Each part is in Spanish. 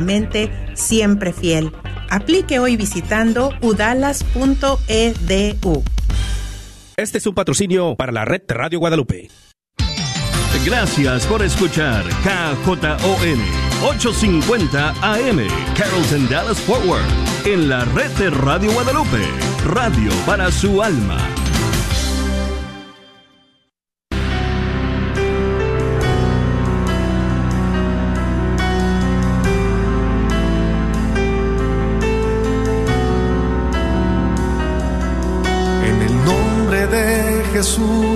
mente siempre fiel. Aplique hoy visitando udalas.edu. Este es un patrocinio para la red Radio Guadalupe. Gracias por escuchar KJON 850 AM Carrollton Dallas Forward en la red de Radio Guadalupe, radio para su alma.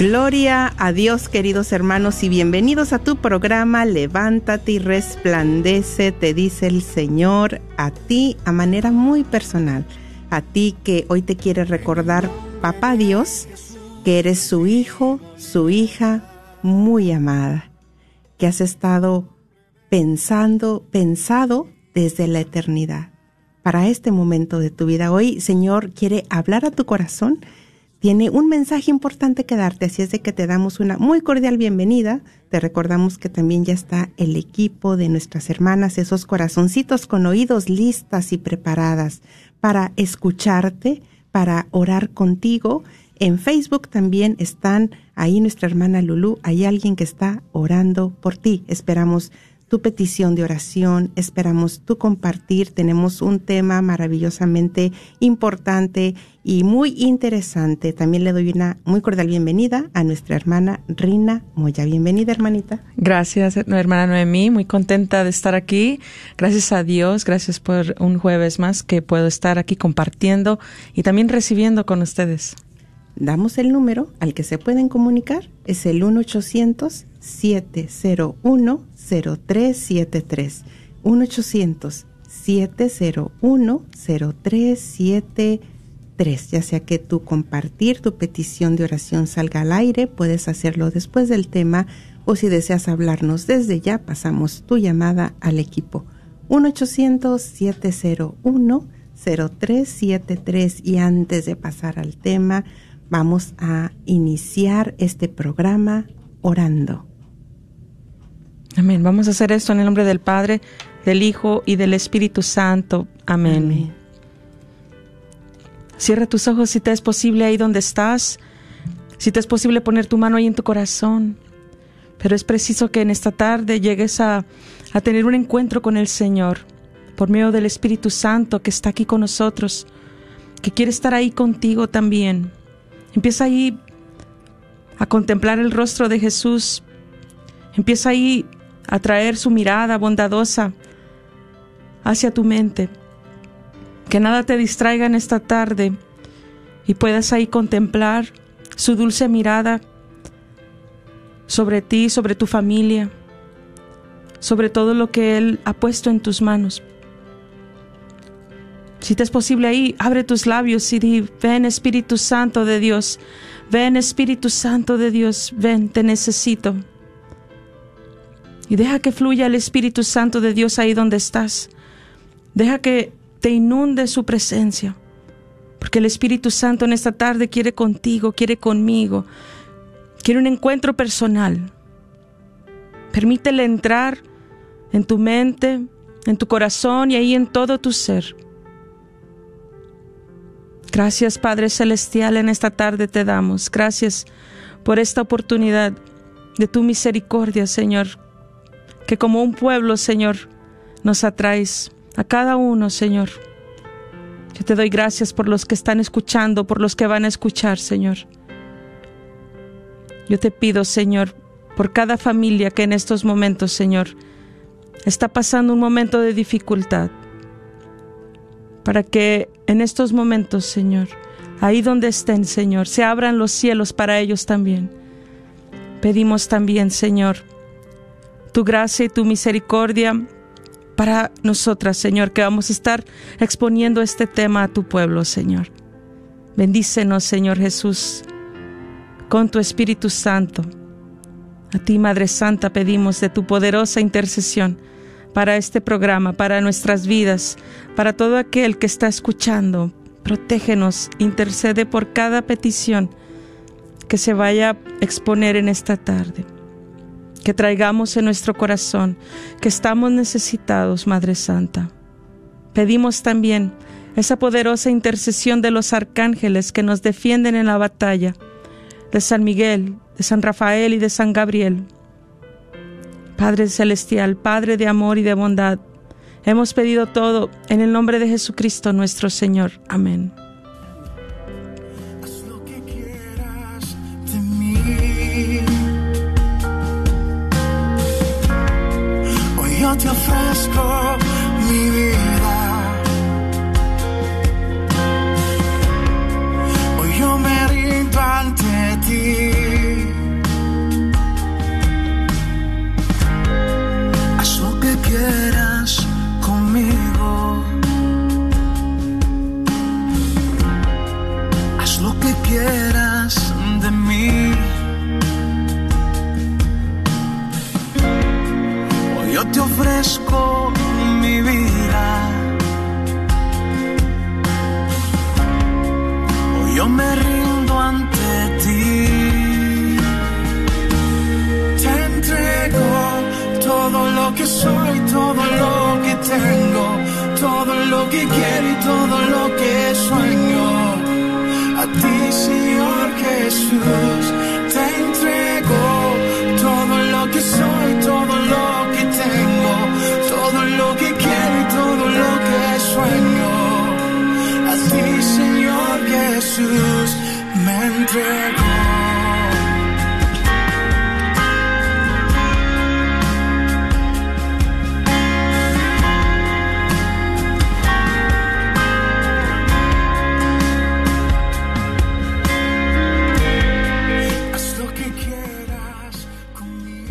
Gloria a Dios, queridos hermanos, y bienvenidos a tu programa Levántate y resplandece, te dice el Señor, a ti a manera muy personal, a ti que hoy te quiere recordar, Papá Dios, que eres su hijo, su hija muy amada, que has estado pensando, pensado desde la eternidad. Para este momento de tu vida, hoy, Señor, quiere hablar a tu corazón tiene un mensaje importante que darte, así es de que te damos una muy cordial bienvenida. Te recordamos que también ya está el equipo de nuestras hermanas, esos corazoncitos con oídos listas y preparadas para escucharte, para orar contigo. En Facebook también están ahí nuestra hermana Lulu, hay alguien que está orando por ti. Esperamos tu petición de oración, esperamos tu compartir. Tenemos un tema maravillosamente importante y muy interesante. También le doy una muy cordial bienvenida a nuestra hermana Rina Moya. Bienvenida, hermanita. Gracias, hermana Noemí. Muy contenta de estar aquí. Gracias a Dios, gracias por un jueves más que puedo estar aquí compartiendo y también recibiendo con ustedes. Damos el número al que se pueden comunicar. Es el 1 800 701 0373 1 800 701 0373 ya sea que tu compartir tu petición de oración salga al aire, puedes hacerlo después del tema o si deseas hablarnos desde ya, pasamos tu llamada al equipo. 1-800-701-0373 y antes de pasar al tema, vamos a iniciar este programa orando. Amén. Vamos a hacer esto en el nombre del Padre, del Hijo y del Espíritu Santo. Amén. Cierra tus ojos si te es posible ahí donde estás. Si te es posible poner tu mano ahí en tu corazón. Pero es preciso que en esta tarde llegues a, a tener un encuentro con el Señor por medio del Espíritu Santo que está aquí con nosotros, que quiere estar ahí contigo también. Empieza ahí a contemplar el rostro de Jesús. Empieza ahí atraer su mirada bondadosa hacia tu mente. Que nada te distraiga en esta tarde y puedas ahí contemplar su dulce mirada sobre ti, sobre tu familia, sobre todo lo que Él ha puesto en tus manos. Si te es posible ahí, abre tus labios y di, ven Espíritu Santo de Dios, ven Espíritu Santo de Dios, ven, te necesito y deja que fluya el Espíritu Santo de Dios ahí donde estás. Deja que te inunde su presencia. Porque el Espíritu Santo en esta tarde quiere contigo, quiere conmigo. Quiere un encuentro personal. Permítele entrar en tu mente, en tu corazón y ahí en todo tu ser. Gracias Padre Celestial, en esta tarde te damos. Gracias por esta oportunidad de tu misericordia, Señor que como un pueblo, Señor, nos atraes a cada uno, Señor. Yo te doy gracias por los que están escuchando, por los que van a escuchar, Señor. Yo te pido, Señor, por cada familia que en estos momentos, Señor, está pasando un momento de dificultad, para que en estos momentos, Señor, ahí donde estén, Señor, se abran los cielos para ellos también. Pedimos también, Señor, tu gracia y tu misericordia para nosotras, Señor, que vamos a estar exponiendo este tema a tu pueblo, Señor. Bendícenos, Señor Jesús, con tu Espíritu Santo. A ti, Madre Santa, pedimos de tu poderosa intercesión para este programa, para nuestras vidas, para todo aquel que está escuchando. Protégenos, intercede por cada petición que se vaya a exponer en esta tarde. Que traigamos en nuestro corazón que estamos necesitados, Madre Santa. Pedimos también esa poderosa intercesión de los arcángeles que nos defienden en la batalla, de San Miguel, de San Rafael y de San Gabriel Padre Celestial, Padre de amor y de bondad, hemos pedido todo en el nombre de Jesucristo nuestro Señor. Amén. Ofrezco mi vida. Hoy yo me rindo ante ti. Te entrego todo lo que soy, todo lo que tengo, todo lo que quiero y todo lo que sueño. A ti, Señor Jesús, Jesús, me entrego.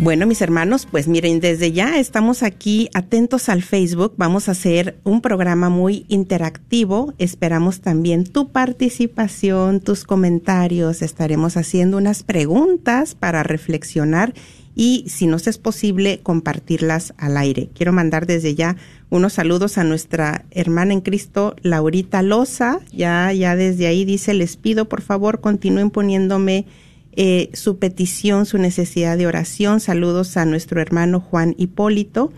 Bueno, mis hermanos, pues miren, desde ya estamos aquí atentos al Facebook. Vamos a hacer un programa muy interactivo. Esperamos también tu participación, tus comentarios. Estaremos haciendo unas preguntas para reflexionar y, si nos es posible, compartirlas al aire. Quiero mandar desde ya unos saludos a nuestra hermana en Cristo, Laurita Loza. Ya, ya desde ahí dice, les pido por favor continúen poniéndome eh, su petición, su necesidad de oración. Saludos a nuestro hermano Juan Hipólito.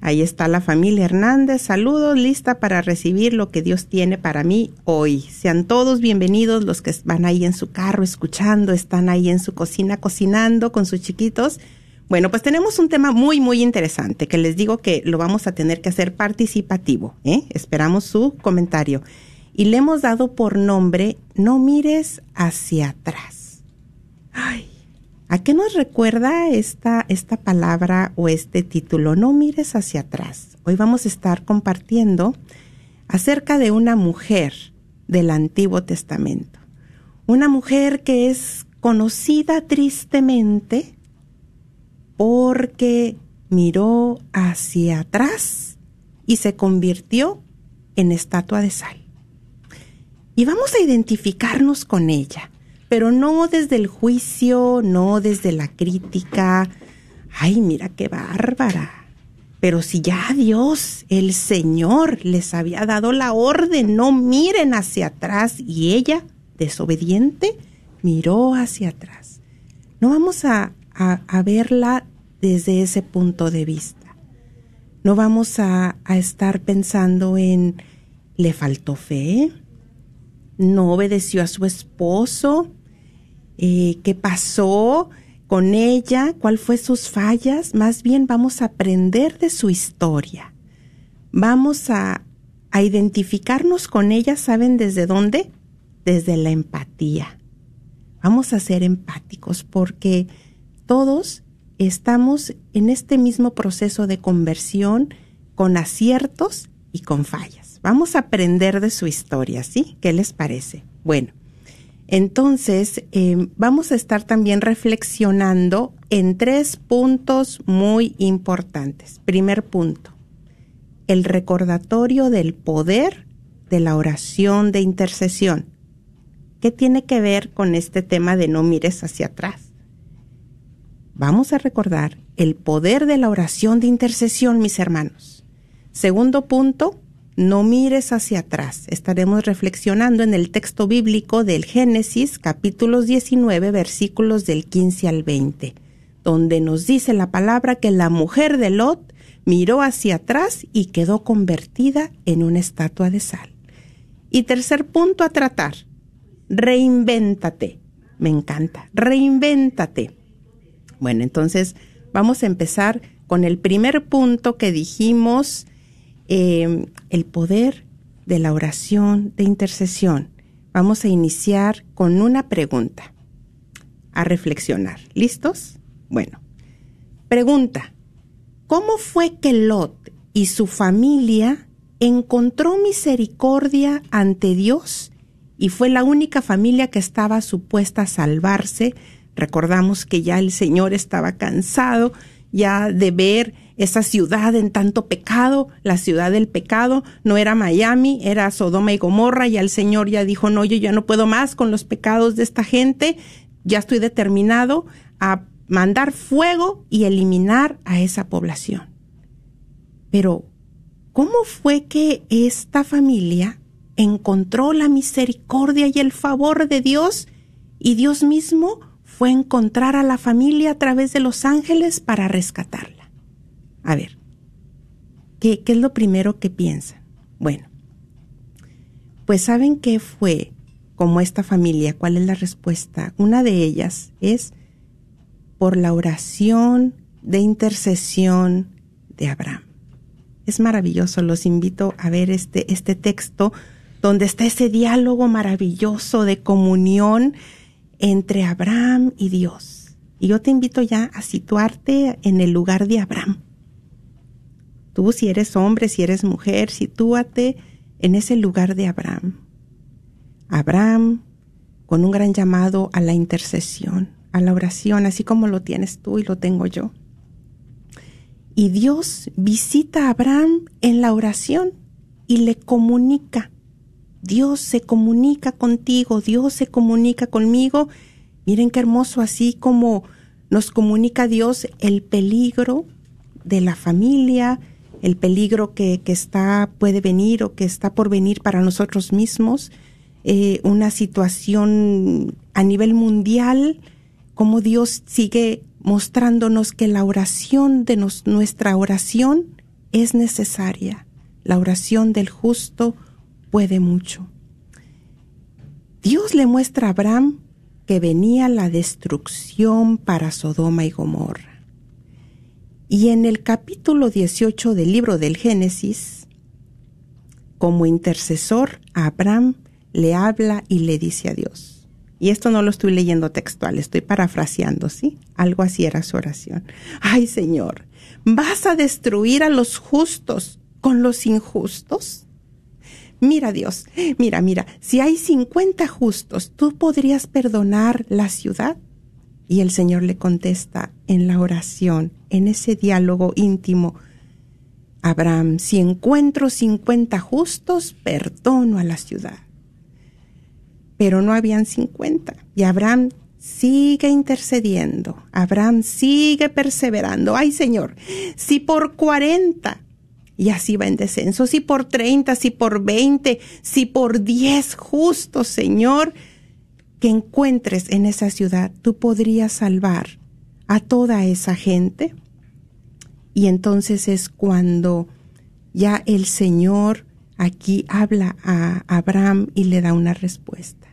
Ahí está la familia Hernández. Saludos, lista para recibir lo que Dios tiene para mí hoy. Sean todos bienvenidos los que van ahí en su carro escuchando, están ahí en su cocina cocinando con sus chiquitos. Bueno, pues tenemos un tema muy, muy interesante que les digo que lo vamos a tener que hacer participativo. ¿eh? Esperamos su comentario. Y le hemos dado por nombre No mires hacia atrás. Ay, ¿a qué nos recuerda esta, esta palabra o este título? No mires hacia atrás. Hoy vamos a estar compartiendo acerca de una mujer del Antiguo Testamento. Una mujer que es conocida tristemente porque miró hacia atrás y se convirtió en estatua de sal. Y vamos a identificarnos con ella, pero no desde el juicio, no desde la crítica. Ay, mira qué bárbara. Pero si ya Dios, el Señor, les había dado la orden, no miren hacia atrás, y ella, desobediente, miró hacia atrás. No vamos a, a, verla desde ese punto de vista. No vamos a, a estar pensando en, ¿le faltó fe? ¿No obedeció a su esposo? Eh, ¿Qué pasó? con ella, cuál fue sus fallas, más bien vamos a aprender de su historia. Vamos a, a identificarnos con ella, ¿saben desde dónde? Desde la empatía. Vamos a ser empáticos porque todos estamos en este mismo proceso de conversión con aciertos y con fallas. Vamos a aprender de su historia, ¿sí? ¿Qué les parece? Bueno, entonces eh, vamos a estar también reflexionando en tres puntos muy importantes. Primer punto, el recordatorio del poder de la oración de intercesión. ¿Qué tiene que ver con este tema de no mires hacia atrás? Vamos a recordar el poder de la oración de intercesión, mis hermanos. Segundo punto, no mires hacia atrás. Estaremos reflexionando en el texto bíblico del Génesis capítulos 19 versículos del 15 al 20, donde nos dice la palabra que la mujer de Lot miró hacia atrás y quedó convertida en una estatua de sal. Y tercer punto a tratar, reinvéntate. Me encanta, reinvéntate. Bueno, entonces vamos a empezar con el primer punto que dijimos, eh, el poder de la oración de intercesión. Vamos a iniciar con una pregunta, a reflexionar. ¿Listos? Bueno, pregunta, ¿cómo fue que Lot y su familia encontró misericordia ante Dios y fue la única familia que estaba supuesta a salvarse? Recordamos que ya el Señor estaba cansado ya de ver esa ciudad en tanto pecado, la ciudad del pecado, no era Miami, era Sodoma y Gomorra, y el Señor ya dijo, no, yo ya no puedo más con los pecados de esta gente, ya estoy determinado a mandar fuego y eliminar a esa población. Pero, ¿cómo fue que esta familia encontró la misericordia y el favor de Dios y Dios mismo fue encontrar a la familia a través de los ángeles para rescatarla? A ver, ¿qué, es lo primero que piensan? Bueno, pues saben qué fue como esta familia, cuál es la respuesta. Una de ellas es por la oración de intercesión de Abraham. Es maravilloso, los invito a ver este, este texto donde está ese diálogo maravilloso de comunión entre Abraham y Dios. Y yo te invito ya a situarte en el lugar de Abraham. Tú si eres hombre, si eres mujer, sitúate en ese lugar de Abraham. Abraham con un gran llamado a la intercesión, a la oración, así como lo tienes tú y lo tengo yo. Y Dios visita a Abraham en la oración y le comunica. Dios se comunica contigo, Dios se comunica conmigo. Miren qué hermoso, así como nos comunica Dios el peligro de la familia, el peligro que, está, puede venir o que está por venir para nosotros mismos, eh, una situación a nivel mundial, como Dios sigue mostrándonos que la oración de nuestra oración es necesaria. La oración del justo puede mucho. Dios le muestra a Abraham que venía la destrucción para Sodoma y Gomorra. Y en el capítulo 18 del libro del Génesis, como intercesor, Abraham le habla y le dice a Dios. Y esto no lo estoy leyendo textual, estoy parafraseando, ¿sí? Algo así era su oración. Ay, Señor, ¿vas a destruir a los justos con los injustos? Mira Dios, mira, mira, si hay 50 justos, ¿tú podrías perdonar la ciudad? Y el Señor le contesta en la oración, en ese diálogo íntimo, Abraham, si encuentro cincuenta justos, perdono a la ciudad. Pero no habían cincuenta. Y Abraham sigue intercediendo. Abraham sigue perseverando. Ay Señor, si por cuarenta, y así va en descenso, si por treinta, si por veinte, si por diez justos, Señor, que encuentres en esa ciudad, tú podrías salvar a toda esa gente. Y entonces es cuando ya el Señor aquí habla a Abraham y le da una respuesta.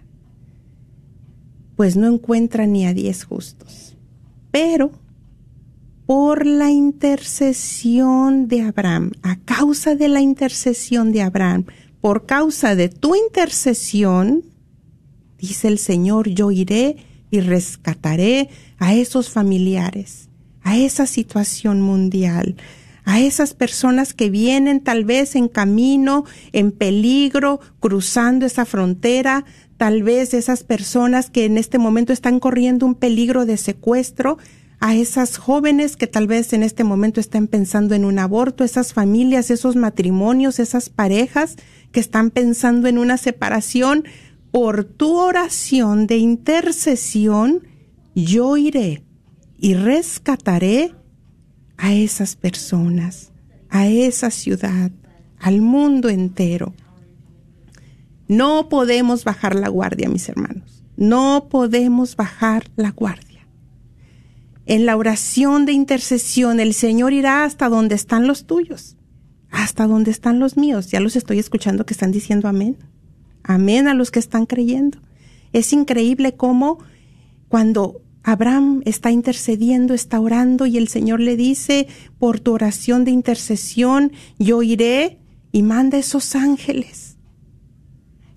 Pues no encuentra ni a diez justos. pero por la intercesión de Abraham, a causa de la intercesión de Abraham, por causa de tu intercesión, dice el Señor, yo iré y rescataré a esos familiares, a esa situación mundial, a esas personas que vienen tal vez en camino, en peligro, cruzando esa frontera, tal vez esas personas que en este momento están corriendo un peligro de secuestro, a esas jóvenes que tal vez en este momento estén pensando en un aborto, esas familias, esos matrimonios, esas parejas que están pensando en una separación, por tu oración de intercesión, yo iré y rescataré a esas personas, a esa ciudad, al mundo entero. No podemos bajar la guardia, mis hermanos. No podemos bajar la guardia. En la oración de intercesión, el Señor irá hasta donde están los tuyos, hasta donde están los míos. Ya los estoy escuchando que están diciendo amén. Amén a los que están creyendo. Es increíble cómo cuando Abraham está intercediendo, está orando y el Señor le dice, por tu oración de intercesión, yo iré y manda esos ángeles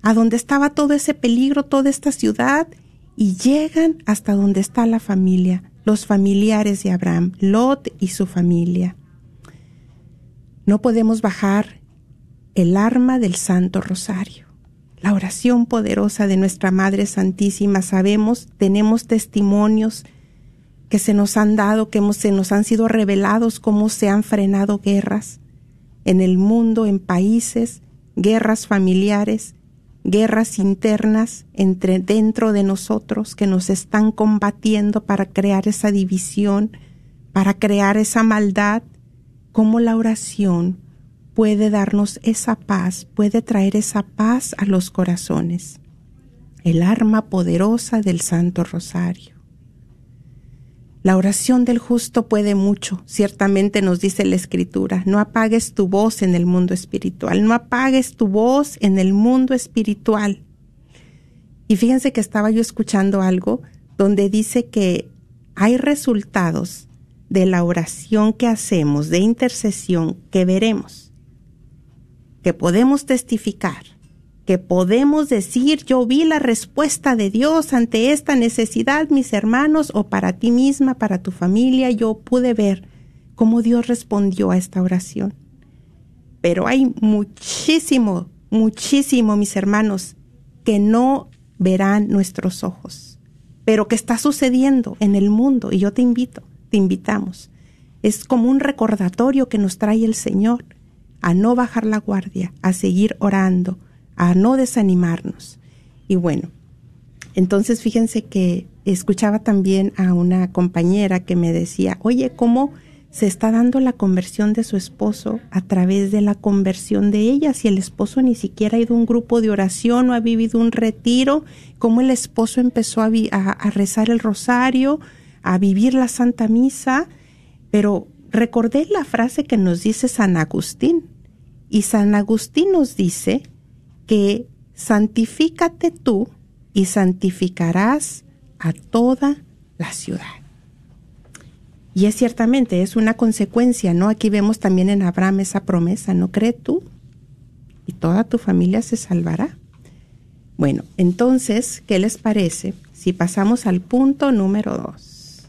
a donde estaba todo ese peligro, toda esta ciudad, y llegan hasta donde está la familia, los familiares de Abraham, Lot y su familia. No podemos bajar el arma del Santo Rosario la oración poderosa de nuestra Madre Santísima, sabemos, tenemos testimonios que se nos han dado, que se nos han sido revelados, cómo se han frenado guerras en el mundo, en países, guerras familiares, guerras internas entre dentro de nosotros que nos están combatiendo para crear esa división, para crear esa maldad, como la oración puede darnos esa paz, puede traer esa paz a los corazones. El arma poderosa del Santo Rosario. La oración del justo puede mucho, ciertamente nos dice la Escritura. No apagues tu voz en el mundo espiritual, no apagues tu voz en el mundo espiritual. Y fíjense que estaba yo escuchando algo donde dice que hay resultados de la oración que hacemos, de intercesión, que veremos que podemos testificar, que podemos decir, yo vi la respuesta de Dios ante esta necesidad, mis hermanos, o para ti misma, para tu familia, yo pude ver cómo Dios respondió a esta oración. Pero hay muchísimo, muchísimo, mis hermanos, que no verán nuestros ojos, pero que está sucediendo en el mundo y yo te invito, te invitamos. Es como un recordatorio que nos trae el Señor a no bajar la guardia, a seguir orando, a no desanimarnos. Y bueno, entonces fíjense que escuchaba también a una compañera que me decía, oye, ¿cómo se está dando la conversión de su esposo a través de la conversión de ella? Si el esposo ni siquiera ha ido a un grupo de oración o ha vivido un retiro, cómo el esposo empezó a, a rezar el rosario, a vivir la Santa Misa, pero recordé la frase que nos dice San Agustín, y San Agustín nos dice que santifícate tú y santificarás a toda la ciudad. Y es ciertamente, es una consecuencia, ¿no? Aquí vemos también en Abraham esa promesa, ¿no cree tú? Y toda tu familia se salvará. Bueno, entonces, ¿qué les parece si pasamos al punto número dos?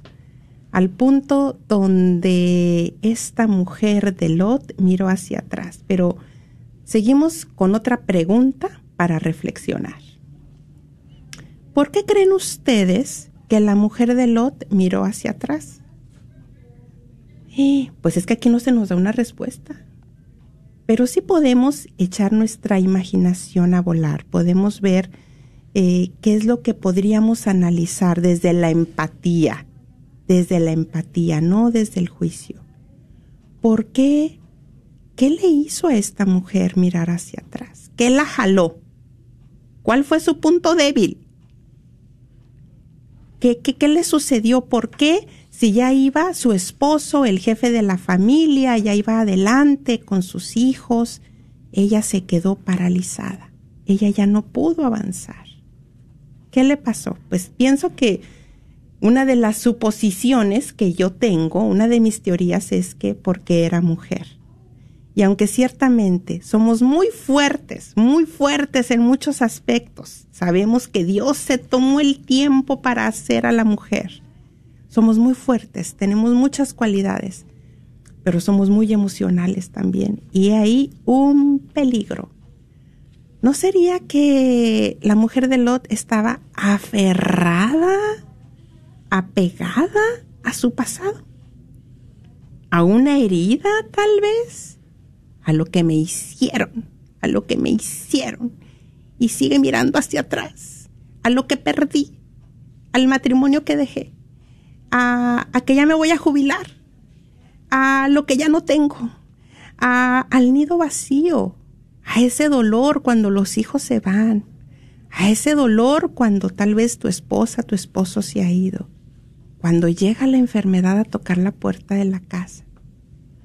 al punto donde esta mujer de Lot miró hacia atrás. Pero seguimos con otra pregunta para reflexionar. ¿Por qué creen ustedes que la mujer de Lot miró hacia atrás? Eh, pues es que aquí no se nos da una respuesta. Pero sí podemos echar nuestra imaginación a volar, podemos ver eh, qué es lo que podríamos analizar desde la empatía, desde la empatía, no desde el juicio. ¿Por qué? ¿Qué le hizo a esta mujer mirar hacia atrás? ¿Qué la jaló? ¿Cuál fue su punto débil? ¿Qué, qué, le sucedió? ¿Por qué? Si ya iba su esposo, el jefe de la familia, ya iba adelante con sus hijos, ella se quedó paralizada. Ella ya no pudo avanzar. ¿Qué le pasó? Pues pienso que una de las suposiciones que yo tengo, una de mis teorías es que porque era mujer. Y aunque ciertamente somos muy fuertes, muy fuertes en muchos aspectos, sabemos que Dios se tomó el tiempo para hacer a la mujer. Somos muy fuertes, tenemos muchas cualidades, pero somos muy emocionales también. Y ahí un peligro. ¿No sería que la mujer de Lot estaba aferrada apegada a su pasado, a una herida tal vez, a lo que me hicieron, a lo que me hicieron, y sigue mirando hacia atrás, a lo que perdí, al matrimonio que dejé, a, que ya me voy a jubilar, a lo que ya no tengo, a, al nido vacío, a ese dolor cuando los hijos se van, a ese dolor cuando tal vez tu esposa, tu esposo se ha ido, cuando llega la enfermedad a tocar la puerta de la casa,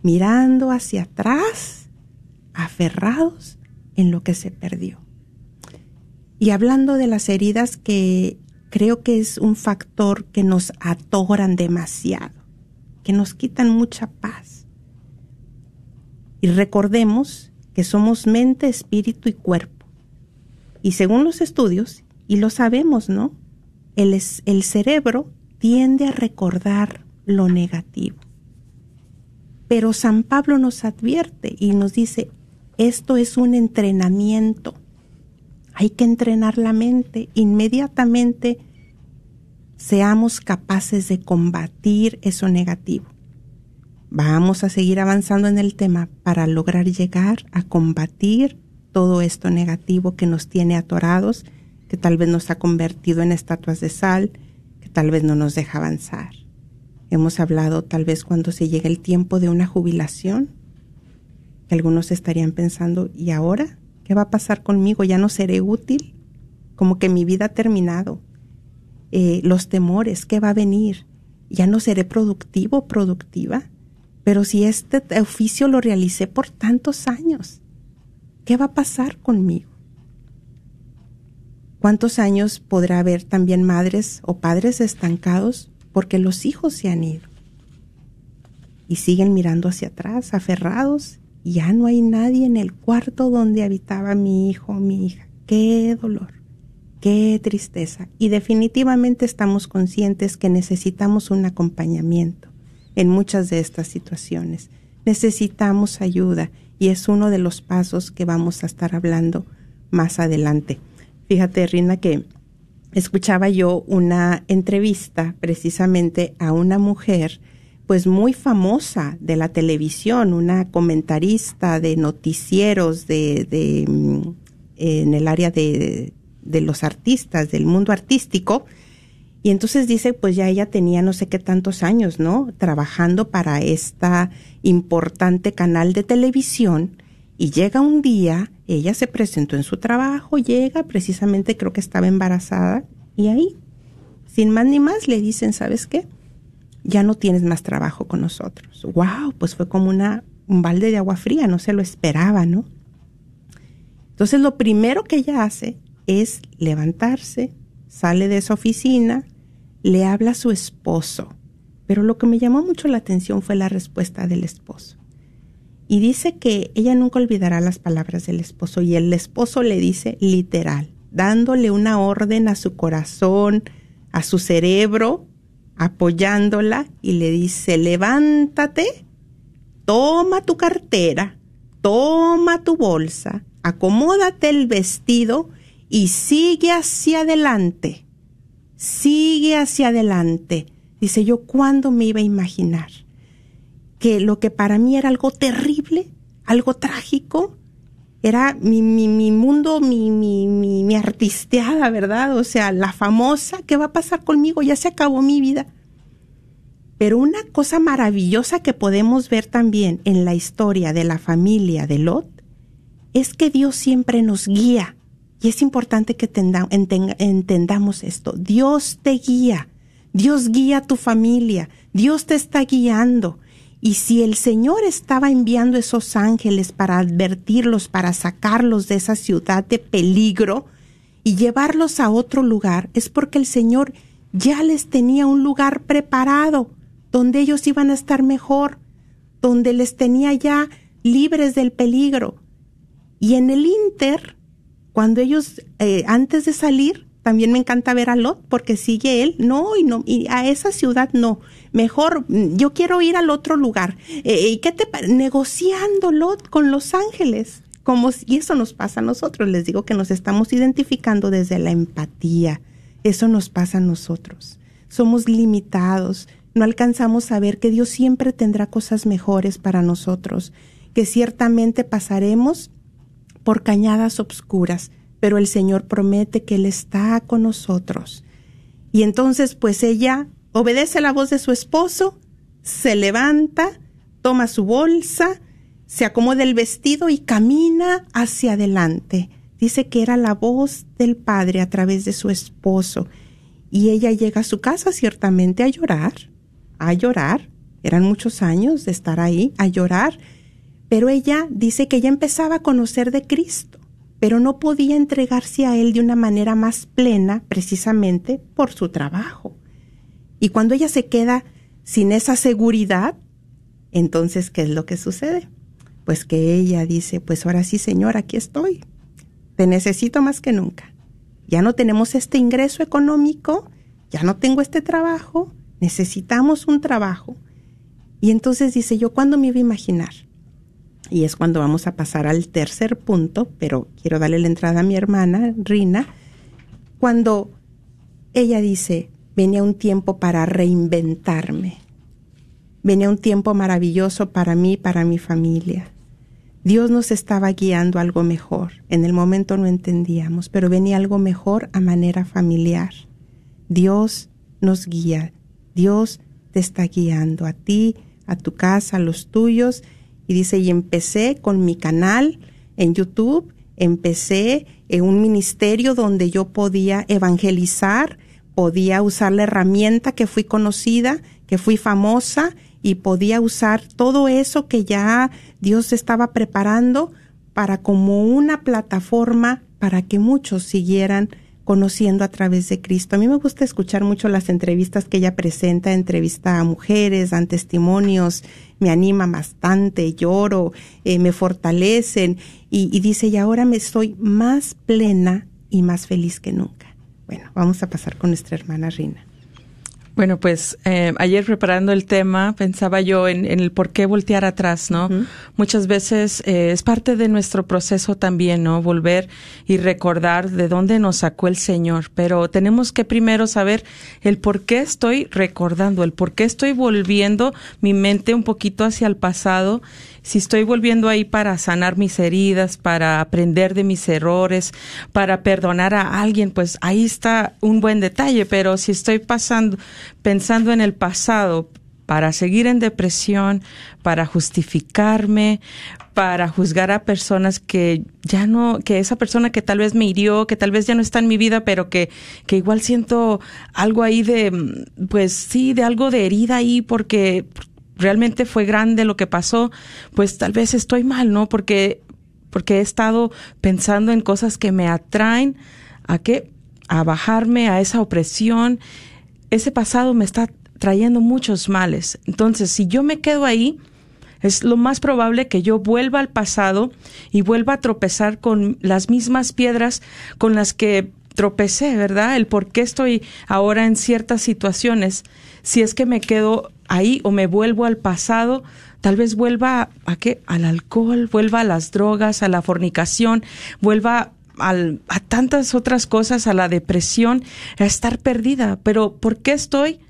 mirando hacia atrás, aferrados en lo que se perdió. Y hablando de las heridas que creo que es un factor que nos atoran demasiado, que nos quitan mucha paz. Y recordemos que somos mente, espíritu y cuerpo. Y según los estudios, y lo sabemos, ¿no? El, el cerebro tiende a recordar lo negativo. Pero San Pablo nos advierte y nos dice, esto es un entrenamiento. Hay que entrenar la mente. Inmediatamente seamos capaces de combatir eso negativo. Vamos a seguir avanzando en el tema para lograr llegar a combatir todo esto negativo que nos tiene atorados, que tal vez nos ha convertido en estatuas de sal, tal vez no nos deja avanzar. Hemos hablado tal vez cuando se llegue el tiempo de una jubilación, que algunos estarían pensando, ¿y ahora? ¿Qué va a pasar conmigo? ¿Ya no seré útil? Como que mi vida ha terminado. Eh, los temores, ¿qué va a venir? ¿Ya no seré productivo, productiva? Pero si este oficio lo realicé por tantos años, ¿qué va a pasar conmigo? ¿Cuántos años podrá haber también madres o padres estancados porque los hijos se han ido? Y siguen mirando hacia atrás, aferrados, ya no hay nadie en el cuarto donde habitaba mi hijo o mi hija. ¡Qué dolor! ¡Qué tristeza! Y definitivamente estamos conscientes que necesitamos un acompañamiento en muchas de estas situaciones. Necesitamos ayuda y es uno de los pasos que vamos a estar hablando más adelante. Fíjate, Rina, que escuchaba yo una entrevista precisamente a una mujer pues muy famosa de la televisión, una comentarista de noticieros de, de mm, en el área de, de los artistas, del mundo artístico, y entonces dice, pues ya ella tenía no sé qué tantos años, ¿no? Trabajando para esta importante canal de televisión y llega un día, ella se presentó en su trabajo, llega, precisamente creo que estaba embarazada, y ahí, sin más ni más, le dicen, ¿sabes qué? Ya no tienes más trabajo con nosotros. ¡Wow! Pues fue como una, un balde de agua fría, no se lo esperaba, ¿no? Entonces lo primero que ella hace es levantarse, sale de esa oficina, le habla a su esposo. Pero lo que me llamó mucho la atención fue la respuesta del esposo. Y dice que ella nunca olvidará las palabras del esposo y el esposo le dice literal, dándole una orden a su corazón, a su cerebro, apoyándola y le dice, levántate, toma tu cartera, toma tu bolsa, acomódate el vestido y sigue hacia adelante, sigue hacia adelante. Dice yo, ¿cuándo me iba a imaginar? que lo que para mí era algo terrible, algo trágico, era mi, mi, mi mundo, mi, mi, mi, mi artisteada, ¿verdad? O sea, la famosa, ¿qué va a pasar conmigo? Ya se acabó mi vida. Pero una cosa maravillosa que podemos ver también en la historia de la familia de Lot es que Dios siempre nos guía. Y es importante que entendamos esto. Dios te guía. Dios guía a tu familia. Dios te está guiando. Y si el Señor estaba enviando esos ángeles para advertirlos, para sacarlos de esa ciudad de peligro y llevarlos a otro lugar, es porque el Señor ya les tenía un lugar preparado donde ellos iban a estar mejor, donde les tenía ya libres del peligro. Y en el Inter, cuando ellos, eh, antes de salir, también me encanta ver a Lot porque sigue él, no, y no, y a esa ciudad no. Mejor, mm, yo quiero ir al otro lugar. Eh, ¿Y qué te Negociando Lot con los ángeles. Como, y eso nos pasa a nosotros. Les digo que nos estamos identificando desde la empatía. Eso nos pasa a nosotros. Somos limitados. No alcanzamos a ver que Dios siempre tendrá cosas mejores para nosotros. Que ciertamente pasaremos por cañadas obscuras pero el Señor promete que Él está con nosotros. Y entonces pues ella obedece la voz de su esposo, se levanta, toma su bolsa, se acomoda el vestido y camina hacia adelante. Dice que era la voz del Padre a través de su esposo. Y ella llega a su casa ciertamente a llorar, a llorar. Eran muchos años de estar ahí, a llorar. Pero ella dice que ella empezaba a conocer de Cristo pero no podía entregarse a él de una manera más plena precisamente por su trabajo. Y cuando ella se queda sin esa seguridad, entonces, ¿qué es lo que sucede? Pues que ella dice, pues ahora sí, Señor, aquí estoy. Te necesito más que nunca. Ya no tenemos este ingreso económico, ya no tengo este trabajo, necesitamos un trabajo. Y entonces dice yo, ¿cuándo me iba a imaginar? Y es cuando vamos a pasar al tercer punto, pero quiero darle la entrada a mi hermana, Rina, cuando ella dice, venía un tiempo para reinventarme, venía un tiempo maravilloso para mí, para mi familia. Dios nos estaba guiando algo mejor. En el momento no entendíamos, pero venía algo mejor a manera familiar. Dios nos guía. Dios te está guiando a ti, a tu casa, a los tuyos y dice, y empecé con mi canal en YouTube, empecé en un ministerio donde yo podía evangelizar, podía usar la herramienta que fui conocida, que fui famosa y podía usar todo eso que ya Dios estaba preparando para como una plataforma para que muchos siguieran conociendo a través de Cristo. A mí me gusta escuchar mucho las entrevistas que ella presenta, entrevista a mujeres, dan testimonios, me anima bastante, lloro, eh, me fortalecen y, y dice, y ahora me estoy más plena y más feliz que nunca. Bueno, vamos a pasar con nuestra hermana Rina. Bueno, pues eh, ayer preparando el tema pensaba yo en, el por qué voltear atrás, ¿no? Muchas veces eh, es parte de nuestro proceso también, ¿no? Volver y recordar de dónde nos sacó el Señor, pero tenemos que primero saber el por qué estoy recordando, el por qué estoy volviendo mi mente un poquito hacia el pasado si estoy volviendo ahí para sanar mis heridas, para aprender de mis errores, para perdonar a alguien, pues ahí está un buen detalle, pero si estoy pasando, pensando en el pasado, para seguir en depresión, para justificarme, para juzgar a personas que ya no, que esa persona que tal vez me hirió, que tal vez ya no está en mi vida, pero que, que igual siento algo ahí de, pues sí, de algo de herida ahí porque realmente fue grande lo que pasó, pues tal vez estoy mal, ¿no? Porque, porque he estado pensando en cosas que me atraen a qué, a bajarme a esa opresión. Ese pasado me está trayendo muchos males. Entonces, si yo me quedo ahí, es lo más probable que yo vuelva al pasado y vuelva a tropezar con las mismas piedras con las que tropecé, ¿verdad? El por qué estoy ahora en ciertas situaciones. Si es que me quedo ahí o me vuelvo al pasado, tal vez vuelva a qué? Al alcohol, vuelva a las drogas, a la fornicación, vuelva a tantas otras cosas, a la depresión, a estar perdida. Pero ¿por qué estoy?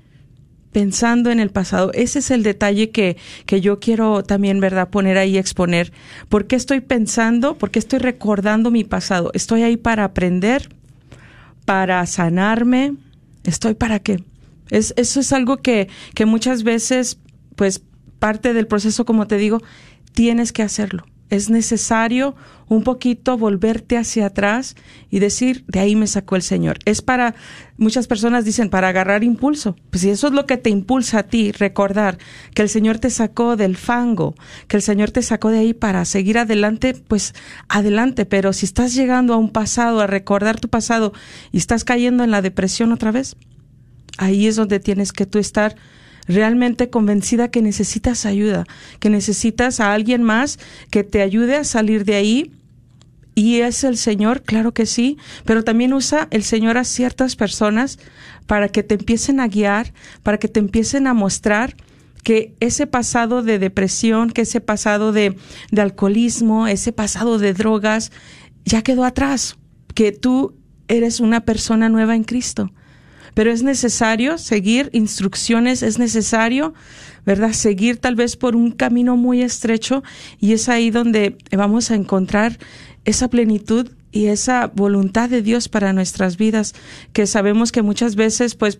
pensando en el pasado. Ese es el detalle que, que yo quiero también, ¿verdad?, poner ahí, exponer. ¿Por qué estoy pensando? ¿Por qué estoy recordando mi pasado? ¿Estoy ahí para aprender? ¿Para sanarme? ¿Estoy para qué? Es, eso es algo que, que muchas veces, pues parte del proceso, como te digo, tienes que hacerlo. Es necesario un poquito volverte hacia atrás y decir, de ahí me sacó el Señor. Es para, muchas personas dicen, para agarrar impulso. Pues si eso es lo que te impulsa a ti, recordar que el Señor te sacó del fango, que el Señor te sacó de ahí para seguir adelante, pues adelante. Pero si estás llegando a un pasado, a recordar tu pasado y estás cayendo en la depresión otra vez, ahí es donde tienes que tú estar realmente convencida que necesitas ayuda, que necesitas a alguien más que te ayude a salir de ahí. Y es el Señor, claro que sí, pero también usa el Señor a ciertas personas para que te empiecen a guiar, para que te empiecen a mostrar que ese pasado de depresión, que ese pasado de, de alcoholismo, ese pasado de drogas, ya quedó atrás, que tú eres una persona nueva en Cristo pero es necesario seguir instrucciones, es necesario, ¿verdad? Seguir tal vez por un camino muy estrecho y es ahí donde vamos a encontrar esa plenitud y esa voluntad de Dios para nuestras vidas, que sabemos que muchas veces pues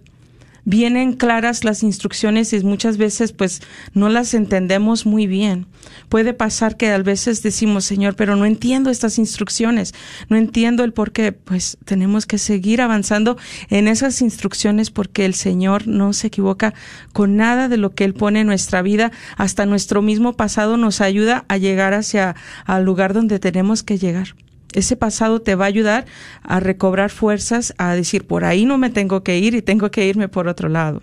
vienen claras las instrucciones y muchas veces pues no las entendemos muy bien. Puede pasar que a veces decimos, Señor, pero no entiendo estas instrucciones, no entiendo el por qué. Pues tenemos que seguir avanzando en esas instrucciones porque el Señor no se equivoca con nada de lo que Él pone en nuestra vida. Hasta nuestro mismo pasado nos ayuda a llegar hacia al lugar donde tenemos que llegar. Ese pasado te va a ayudar a recobrar fuerzas, a decir, por ahí no me tengo que ir y tengo que irme por otro lado.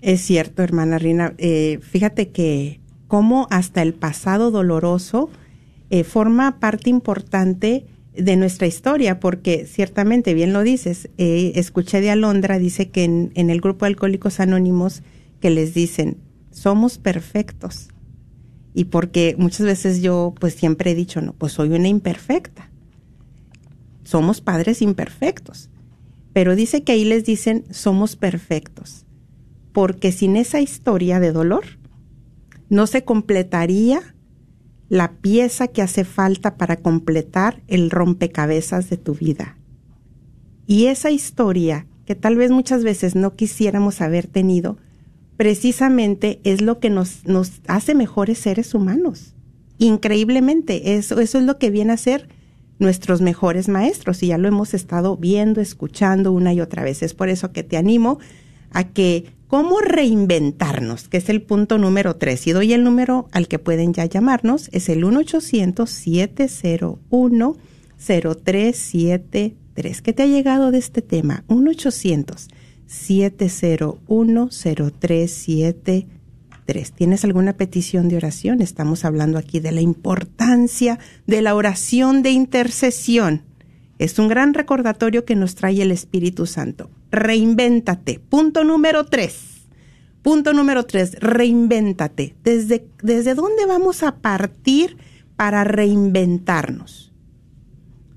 Es cierto, hermana Rina. Eh, fíjate que como hasta el pasado doloroso eh, forma parte importante de nuestra historia, porque ciertamente, bien lo dices, eh, escuché de Alondra, dice que en, en el grupo de Alcohólicos Anónimos que les dicen, somos perfectos y porque muchas veces yo pues siempre he dicho, no, pues soy una imperfecta. Somos padres imperfectos. Pero dice que ahí les dicen, somos perfectos. Porque sin esa historia de dolor, no se completaría la pieza que hace falta para completar el rompecabezas de tu vida. Y esa historia, que tal vez muchas veces no quisiéramos haber tenido, precisamente es lo que nos, nos hace mejores seres humanos. Increíblemente, eso, eso es lo que viene a ser nuestros mejores maestros y ya lo hemos estado viendo, escuchando una y otra vez. Es por eso que te animo a que cómo reinventarnos, que es el punto número tres. Y doy el número al que pueden ya llamarnos, es el 1-800-701-0373. ¿Qué te ha llegado de este tema? 1 800 7010373. ¿Tienes alguna petición de oración? Estamos hablando aquí de la importancia de la oración de intercesión. Es un gran recordatorio que nos trae el Espíritu Santo. Reinvéntate. Punto número tres. Punto número tres, reinvéntate. ¿Desde, ¿Desde dónde vamos a partir para reinventarnos?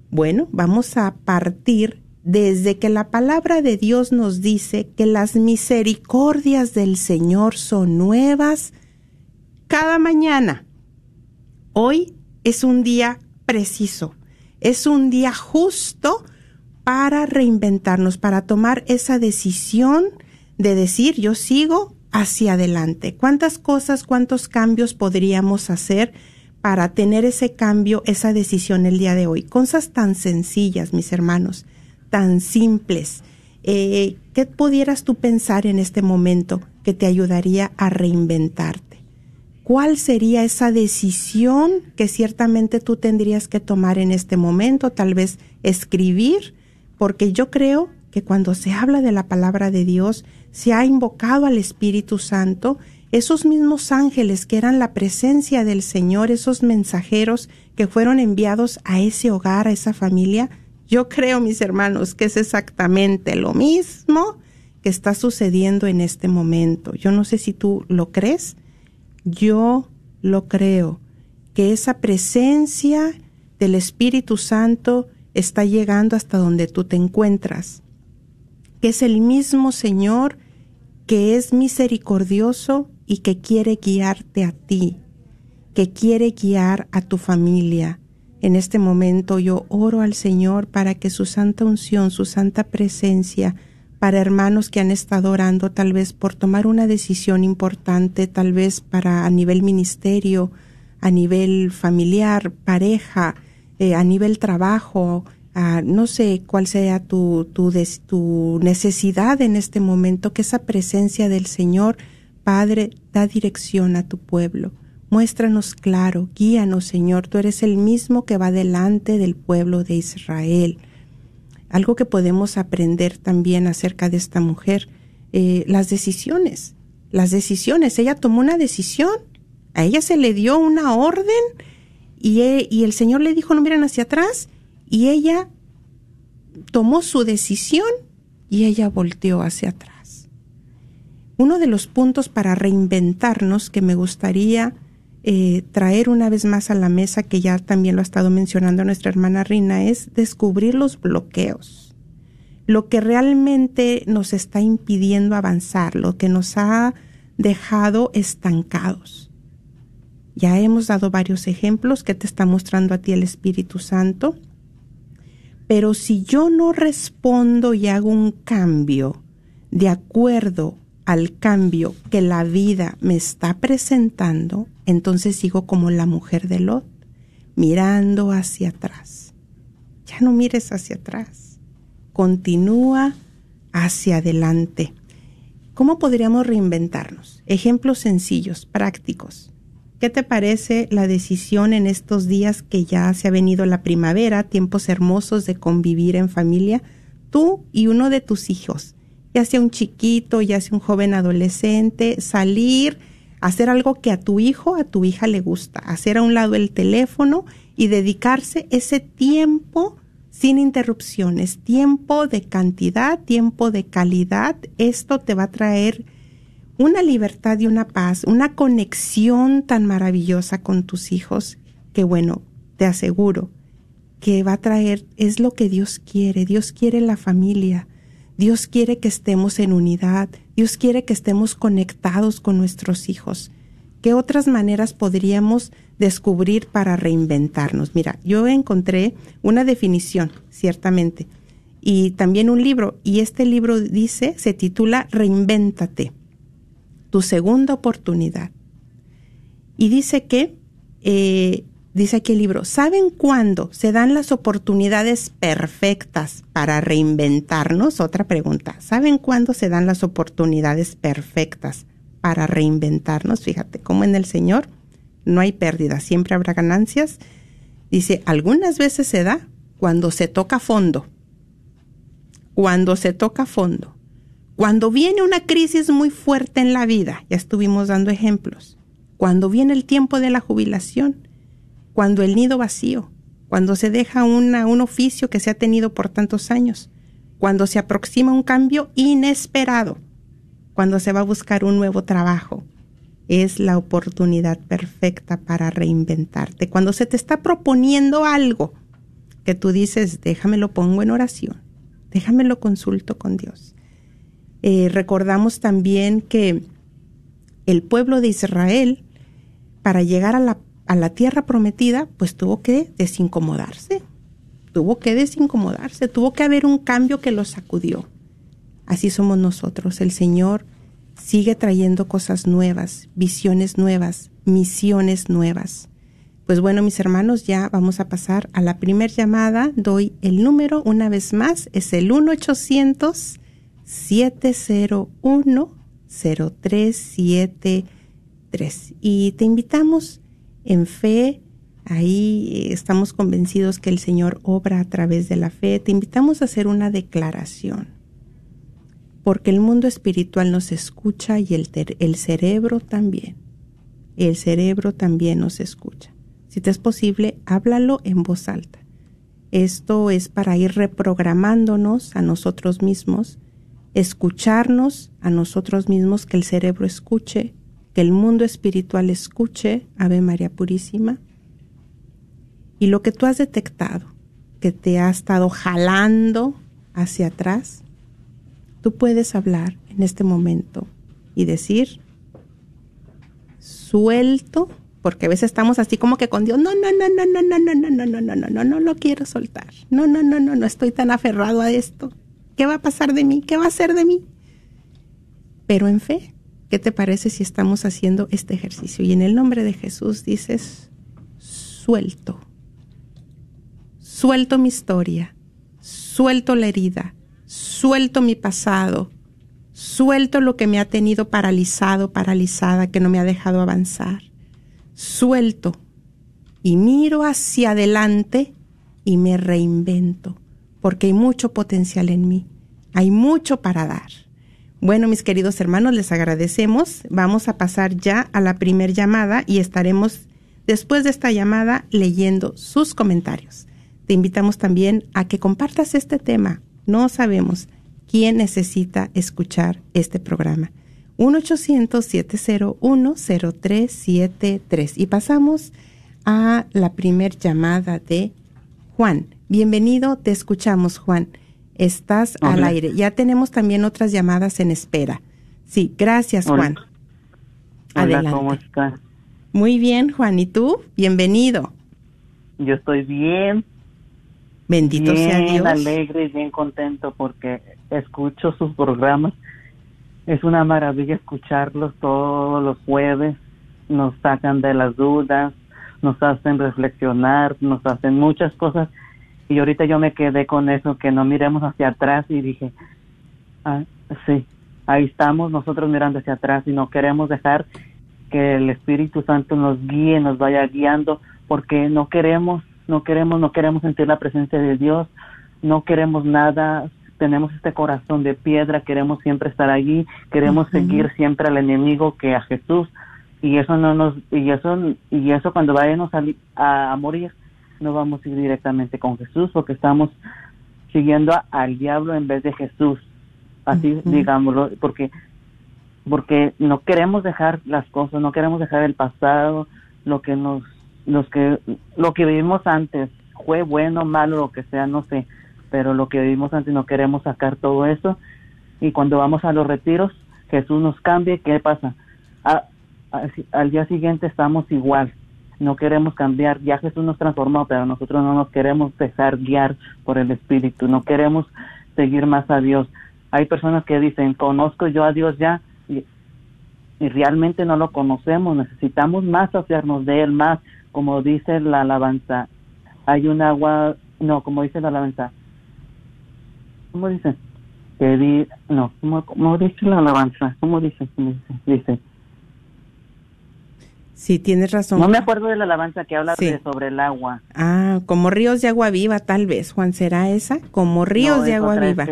Bueno, vamos a partir desde que la palabra de Dios nos dice que las misericordias del Señor son nuevas cada mañana. Hoy es un día preciso, es un día justo para reinventarnos, para tomar esa decisión de decir yo sigo hacia adelante. ¿Cuántas cosas, cuántos cambios podríamos hacer para tener ese cambio, esa decisión el día de hoy? Cosas tan sencillas, mis hermanos tan simples. Eh, ¿Qué pudieras tú pensar en este momento que te ayudaría a reinventarte? ¿Cuál sería esa decisión que ciertamente tú tendrías que tomar en este momento? Tal vez escribir, porque yo creo que cuando se habla de la palabra de Dios, se ha invocado al Espíritu Santo, esos mismos ángeles que eran la presencia del Señor, esos mensajeros que fueron enviados a ese hogar, a esa familia, yo creo, mis hermanos, que es exactamente lo mismo que está sucediendo en este momento. Yo no sé si tú lo crees, yo lo creo, que esa presencia del Espíritu Santo está llegando hasta donde tú te encuentras, que es el mismo Señor que es misericordioso y que quiere guiarte a ti, que quiere guiar a tu familia, en este momento yo oro al Señor para que su santa unción, su santa presencia, para hermanos que han estado orando tal vez por tomar una decisión importante, tal vez para a nivel ministerio, a nivel familiar, pareja, eh, a nivel trabajo, no sé cuál sea tu, tu necesidad en este momento, que esa presencia del Señor, Padre, da dirección a tu pueblo. Muéstranos claro, guíanos, Señor, tú eres el mismo que va delante del pueblo de Israel. algo que podemos aprender también acerca de esta mujer, eh, las decisiones, las decisiones. Ella tomó una decisión, a ella se le dio una orden y, e, y el Señor le dijo, no miren hacia atrás, y ella tomó su decisión y ella volteó hacia atrás. Uno de los puntos para reinventarnos que me gustaría eh, traer una vez más a la mesa, que ya también lo ha estado mencionando nuestra hermana Rina, es descubrir los bloqueos, lo que realmente nos está impidiendo avanzar, lo que nos ha dejado estancados. Ya hemos dado varios ejemplos que te está mostrando a ti el Espíritu Santo pero si yo no respondo y hago un cambio de acuerdo al cambio que la vida me está presentando, entonces sigo como la mujer de Lot, mirando hacia atrás. Ya no mires hacia atrás, continúa hacia adelante. ¿Cómo podríamos reinventarnos? Ejemplos sencillos, prácticos. ¿Qué te parece la decisión en estos días que ya se ha venido la primavera, tiempos hermosos de convivir en familia, tú y uno de tus hijos, ya sea un chiquito, ya sea un joven adolescente, salir, hacer algo que a tu hijo, a tu hija le gusta, hacer a un lado el teléfono y dedicarse ese tiempo sin interrupciones, tiempo de cantidad, tiempo de calidad, esto te va a traer una libertad y una paz, una conexión tan maravillosa con tus hijos, que bueno, te aseguro que va a traer, es lo que Dios quiere, Dios quiere la familia, Dios quiere que estemos en unidad, Dios quiere que estemos conectados con nuestros hijos. ¿Qué otras maneras podríamos descubrir para reinventarnos? Mira, yo encontré una definición, ciertamente, y también un libro, y este libro dice, se titula Reinvéntate tu segunda oportunidad. Y dice que, eh, dice aquí el libro, ¿saben cuándo se dan las oportunidades perfectas para reinventarnos? Otra pregunta, ¿saben cuándo se dan las oportunidades perfectas para reinventarnos? Fíjate, como en el Señor no hay pérdida, siempre habrá ganancias. Dice, algunas veces se da cuando se toca fondo. Cuando se toca fondo. Cuando viene una crisis muy fuerte en la vida, ya estuvimos dando ejemplos, cuando viene el tiempo de la jubilación, cuando el nido vacío, cuando se deja un oficio que se ha tenido por tantos años, cuando se aproxima un cambio inesperado, cuando se va a buscar un nuevo trabajo, es la oportunidad perfecta para reinventarte. Cuando se te está proponiendo algo que tú dices, déjame lo pongo en oración, déjame lo consulto con Dios. Eh, recordamos también que el pueblo de Israel, para llegar a la, a la tierra prometida, pues tuvo que desincomodarse, tuvo que desincomodarse, tuvo que haber un cambio que los sacudió. Así somos nosotros. El Señor sigue trayendo cosas nuevas, visiones nuevas, misiones nuevas. Pues bueno, mis hermanos, ya vamos a pasar a la primer llamada. Doy el número una vez más, es el 1 800 701-0373. Y te invitamos en fe, ahí estamos convencidos que el Señor obra a través de la fe, te invitamos a hacer una declaración, porque el mundo espiritual nos escucha y el, el cerebro también. El cerebro también nos escucha. Si te es posible, háblalo en voz alta. Esto es para ir reprogramándonos a nosotros mismos escucharnos a nosotros mismos, que el cerebro escuche, que el mundo espiritual escuche, Ave María Purísima, y lo que tú has detectado, que te ha estado jalando hacia atrás, tú puedes hablar en este momento y decir, suelto, porque a veces estamos así como que con Dios, no, no, no, no, no, no, no, no, no, no, no, no, no, no lo quiero soltar, no, no, no, no, no estoy tan aferrado a esto, ¿Qué va a pasar de mí? ¿Qué va a ser de mí? Pero en fe, ¿qué te parece si estamos haciendo este ejercicio? Y en el nombre de Jesús dices, suelto, suelto mi historia, suelto la herida, suelto mi pasado, suelto lo que me ha tenido paralizado, paralizada, que no me ha dejado avanzar. Suelto y miro hacia adelante y me reinvento porque hay mucho potencial en mí, hay mucho para dar. Bueno, mis queridos hermanos, les agradecemos. Vamos a pasar ya a la primer llamada y estaremos después de esta llamada leyendo sus comentarios. Te invitamos también a que compartas este tema. No sabemos quién necesita escuchar este programa. 1-800-701-0373. Y pasamos a la primer llamada de Juan. Bienvenido, te escuchamos, Juan. Estás al aire. Ya tenemos también otras llamadas en espera. Sí, gracias, Juan. Hola, ¿cómo estás? Muy bien, Juan. ¿Y tú? Bienvenido. Yo estoy bien. Bendito sea Dios. Bien alegre y bien contento porque escucho sus programas. Es una maravilla escucharlos todos los jueves. Nos sacan de las dudas, nos hacen reflexionar, nos hacen muchas cosas y ahorita yo me quedé con eso, que no miremos hacia atrás y dije, ah, sí, ahí estamos nosotros mirando hacia atrás y no queremos dejar que el Espíritu Santo nos guíe, nos vaya guiando, porque no queremos, no queremos, no queremos sentir la presencia de Dios, no queremos nada, tenemos este corazón de piedra, queremos siempre estar allí, queremos seguir siempre al enemigo que a Jesús y eso no nos y eso y eso cuando vayamos a, a morir no vamos a ir directamente con Jesús porque estamos siguiendo al diablo en vez de Jesús. Así digámoslo, porque porque no queremos dejar las cosas, no queremos dejar el pasado, lo que nos los que lo que vivimos antes fue bueno, malo, lo que sea, no sé, pero lo que vivimos antes no queremos sacar todo eso y cuando vamos a los retiros, Jesús nos cambia, ¿qué pasa? al día siguiente estamos igual, no queremos cambiar, ya Jesús nos transformó, pero nosotros no nos queremos dejar guiar por el Espíritu, no queremos seguir más a Dios. Hay personas que dicen, conozco yo a Dios ya, y, realmente no lo conocemos, necesitamos más hacernos de Él, más, como dice la alabanza. Hay un agua, no, como dice la alabanza. ¿Cómo dice? Que no, ¿cómo, dice la alabanza? ¿Cómo dice? dice? Dice, Sí, tienes razón. No me acuerdo de la alabanza que habla sobre el agua. Ah, como ríos de agua viva, tal vez, Juan, ¿será esa? Como ríos de agua viva.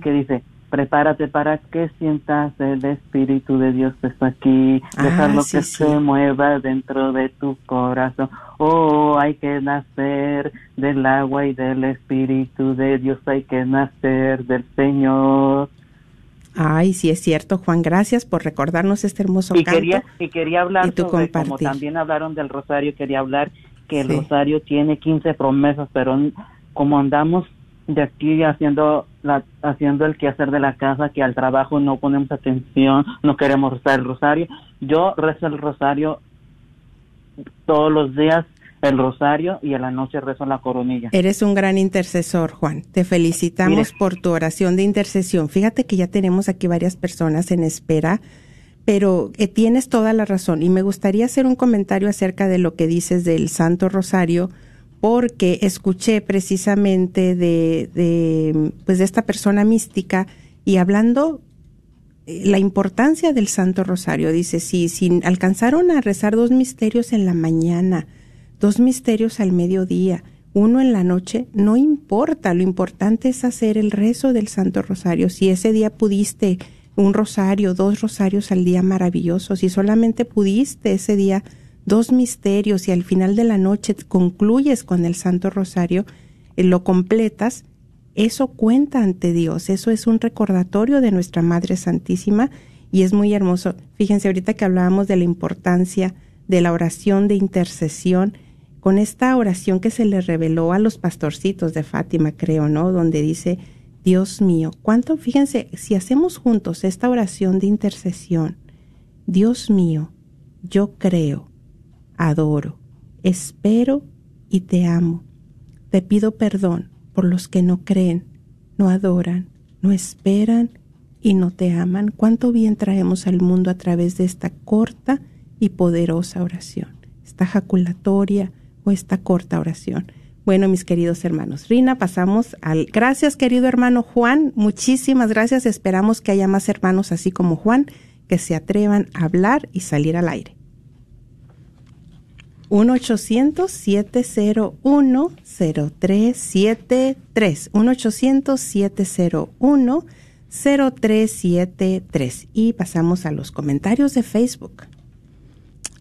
Que, dice, prepárate para que sientas el Espíritu de Dios está aquí, dejarlo ah, que se mueva dentro de tu corazón. Oh, hay que nacer del agua y del Espíritu de Dios, hay que nacer del Señor. Ay, sí es cierto, Juan, gracias por recordarnos este hermoso y Quería, y quería hablar sobre, como también hablaron del rosario, quería hablar que el rosario tiene 15 promesas, pero como andamos de aquí haciendo la, haciendo el quehacer de la casa, que al trabajo no ponemos atención, no queremos rezar el rosario. Yo rezo el rosario todos los días el rosario y a la noche rezo la coronilla. Eres un gran intercesor, Juan. Te felicitamos por tu oración de intercesión. Fíjate que ya tenemos aquí varias personas en espera, pero eh, tienes toda la razón y me gustaría hacer un comentario acerca de lo que dices del Santo Rosario porque escuché precisamente de, de pues de esta persona mística y hablando eh, la importancia del Santo Rosario. Dice, si, si alcanzaron a rezar dos misterios en la mañana, dos misterios al mediodía, uno en la noche, no importa, lo importante es hacer el rezo del Santo Rosario. Si ese día pudiste un rosario, dos rosarios al día maravilloso, si solamente pudiste ese día dos misterios y al final de la noche concluyes con el Santo Rosario, eh, lo completas, eso cuenta ante Dios, eso es un recordatorio de nuestra Madre Santísima y es muy hermoso. Fíjense ahorita que hablábamos de la importancia de la oración de intercesión, con esta oración que se le reveló a los pastorcitos de Fátima, creo, ¿no? Donde dice, Dios mío, cuánto, fíjense, si hacemos juntos esta oración de intercesión, Dios mío, yo creo, adoro, espero y te amo. Te pido perdón por los que no creen, no adoran, no esperan y no te aman. Cuánto bien traemos al mundo a través de esta corta y poderosa oración, esta jaculatoria, o esta corta oración. Bueno, mis queridos hermanos, Rina, pasamos al... Gracias, querido hermano Juan, muchísimas gracias. Esperamos que haya más hermanos así como Juan que se atrevan a hablar y salir al aire. 1-800-701-0373. 1-800-701-0373. Y pasamos a los comentarios de Facebook.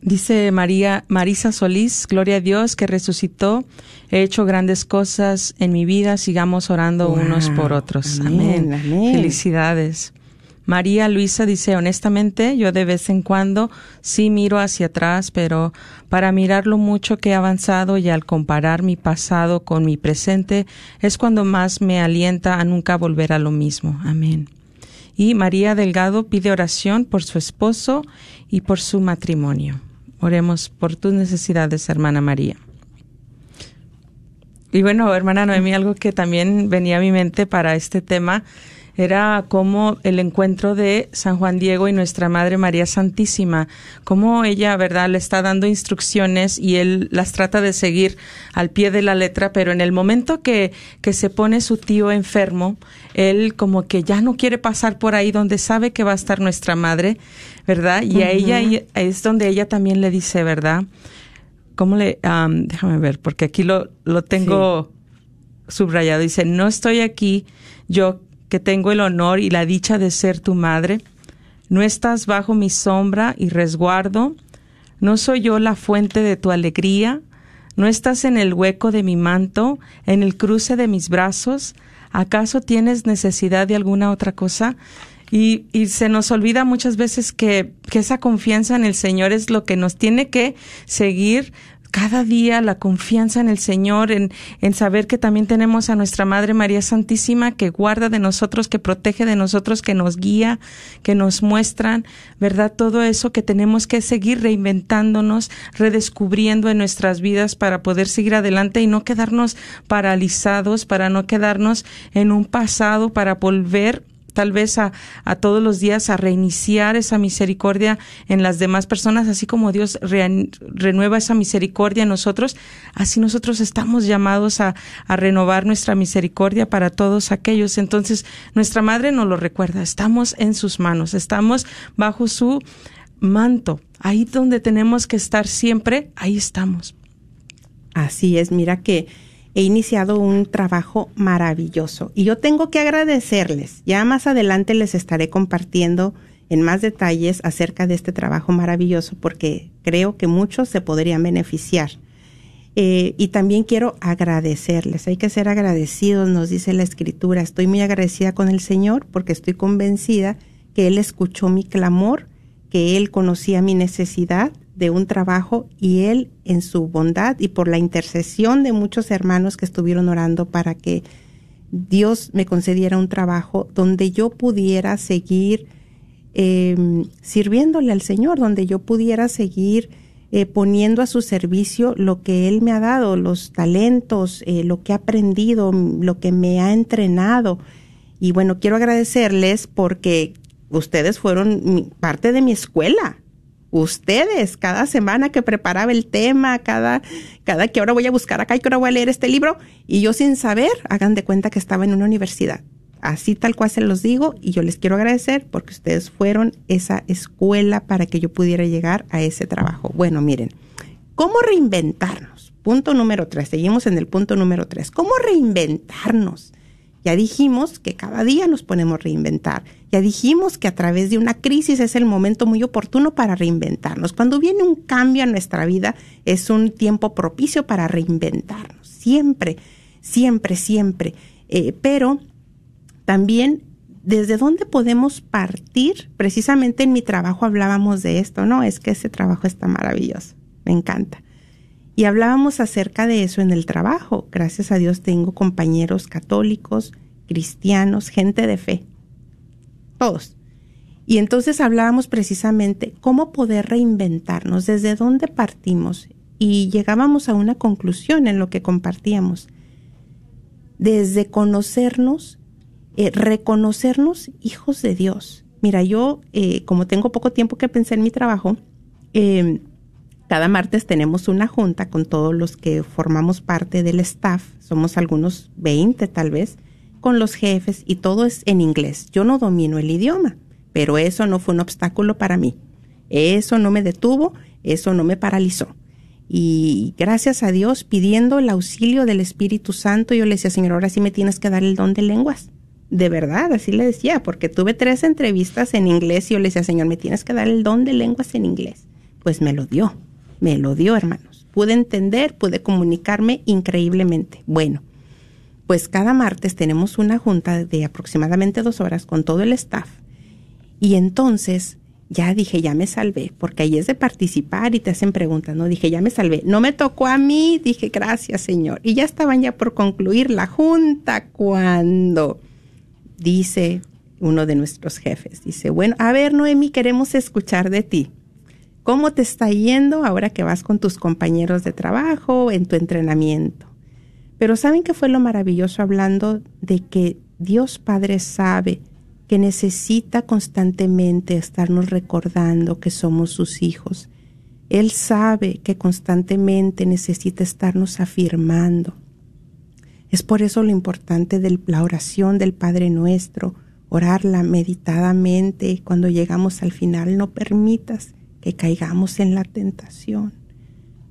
Dice María Marisa Solís, gloria a Dios que resucitó. He hecho grandes cosas en mi vida. Sigamos orando Wow. unos por otros. Amén, Amén. amén. Felicidades. María Luisa dice, honestamente, yo de vez en cuando sí miro hacia atrás, pero para mirar lo mucho que he avanzado y al comparar mi pasado con mi presente es cuando más me alienta a nunca volver a lo mismo. Amén. Y María Delgado pide oración por su esposo y por su matrimonio. Oremos por tus necesidades, hermana María. Y bueno, hermana Noemí, algo que también venía a mi mente para este tema era como el encuentro de San Juan Diego y nuestra Madre María Santísima, cómo ella, ¿verdad?, le está dando instrucciones y él las trata de seguir al pie de la letra, pero en el momento que, que se pone su tío enfermo, él como que ya no quiere pasar por ahí donde sabe que va a estar nuestra Madre, ¿verdad? Y a ella es donde ella también le dice, ¿verdad? ¿Cómo le...? am, déjame ver, porque aquí lo, lo tengo subrayado. Dice, no estoy aquí yo que tengo el honor y la dicha de ser tu madre. No estás bajo mi sombra y resguardo. No soy yo la fuente de tu alegría. No estás en el hueco de mi manto, en el cruce de mis brazos. ¿Acaso tienes necesidad de alguna otra cosa? Y, se nos olvida muchas veces que esa confianza en el Señor es lo que nos tiene que seguir cada día la confianza en el Señor, en, en saber que también tenemos a nuestra Madre María Santísima que guarda de nosotros, que protege de nosotros, que nos guía, que nos muestran, ¿verdad? Todo eso que tenemos que seguir reinventándonos, redescubriendo en nuestras vidas para poder seguir adelante y no quedarnos paralizados, para no quedarnos en un pasado, para volver tal vez a, todos los días a reiniciar esa misericordia en las demás personas, así como Dios re- renueva esa misericordia en nosotros, así nosotros estamos llamados a, a renovar nuestra misericordia para todos aquellos. Entonces, nuestra Madre nos lo recuerda, estamos en sus manos, estamos bajo su manto, ahí donde tenemos que estar siempre, ahí estamos. Así es, mira que he iniciado un trabajo maravilloso y yo tengo que agradecerles. Ya más adelante les estaré compartiendo en más detalles acerca de este trabajo maravilloso porque creo que muchos se podrían beneficiar. Eh, y también quiero agradecerles, hay que ser agradecidos, nos dice la escritura. Estoy muy agradecida con el Señor porque estoy convencida que Él escuchó mi clamor, que Él conocía mi necesidad de un trabajo y Él en su bondad y por la intercesión de muchos hermanos que estuvieron orando para que Dios me concediera un trabajo donde yo pudiera seguir eh, sirviéndole al Señor, donde yo pudiera seguir eh, poniendo a su servicio lo que Él me ha dado, los talentos, eh, lo que he aprendido, lo que me ha entrenado. Y bueno, quiero agradecerles porque ustedes fueron parte de mi escuela. Ustedes, cada semana que preparaba el tema, cada, cada que ahora voy a buscar acá y que ahora voy a leer este libro, y yo sin saber, hagan de cuenta que estaba en una universidad. Así tal cual se los digo, y yo les quiero agradecer porque ustedes fueron esa escuela para que yo pudiera llegar a ese trabajo. Bueno, miren, ¿cómo reinventarnos? Punto número tres, seguimos en el punto número tres. ¿Cómo reinventarnos? Ya dijimos que cada día nos ponemos a reinventar. Ya dijimos que a través de una crisis es el momento muy oportuno para reinventarnos. Cuando viene un cambio a nuestra vida es un tiempo propicio para reinventarnos. Siempre, siempre, siempre. Eh, pero también desde dónde podemos partir. Precisamente en mi trabajo hablábamos de esto, ¿no? Es que ese trabajo está maravilloso. Me encanta. Y hablábamos acerca de eso en el trabajo. Gracias a Dios tengo compañeros católicos, cristianos, gente de fe. Y entonces hablábamos precisamente cómo poder reinventarnos, desde dónde partimos. Y llegábamos a una conclusión en lo que compartíamos. Desde conocernos, eh, reconocernos hijos de Dios. Mira, yo, eh, como tengo poco tiempo que pensé en mi trabajo, eh, cada martes tenemos una junta con todos los que formamos parte del staff, somos algunos 20 tal vez, con los jefes y todo es en inglés. Yo no domino el idioma, pero eso no fue un obstáculo para mí. Eso no me detuvo, eso no me paralizó. Y gracias a Dios, pidiendo el auxilio del Espíritu Santo, yo le decía, Señor, ahora sí me tienes que dar el don de lenguas. De verdad, así le decía, porque tuve tres entrevistas en inglés y yo le decía, Señor, me tienes que dar el don de lenguas en inglés. Pues me lo dio, me lo dio, hermanos. Pude entender, pude comunicarme increíblemente. Bueno, pues cada martes tenemos una junta de aproximadamente dos horas con todo el staff. Y entonces ya dije, ya me salvé, porque ahí es de participar y te hacen preguntas, ¿no? Dije, ya me salvé. No me tocó a mí, dije, gracias, Señor. Y ya estaban ya por concluir la junta cuando dice uno de nuestros jefes, dice, bueno, a ver, Noemi, queremos escuchar de ti. ¿Cómo te está yendo ahora que vas con tus compañeros de trabajo en tu entrenamiento? Pero ¿saben qué fue lo maravilloso hablando de que Dios Padre sabe que necesita constantemente estarnos recordando que somos sus hijos? Él sabe que constantemente necesita estarnos afirmando. Es por eso lo importante de la oración del Padre Nuestro, orarla meditadamente cuando llegamos al final. No permitas que caigamos en la tentación.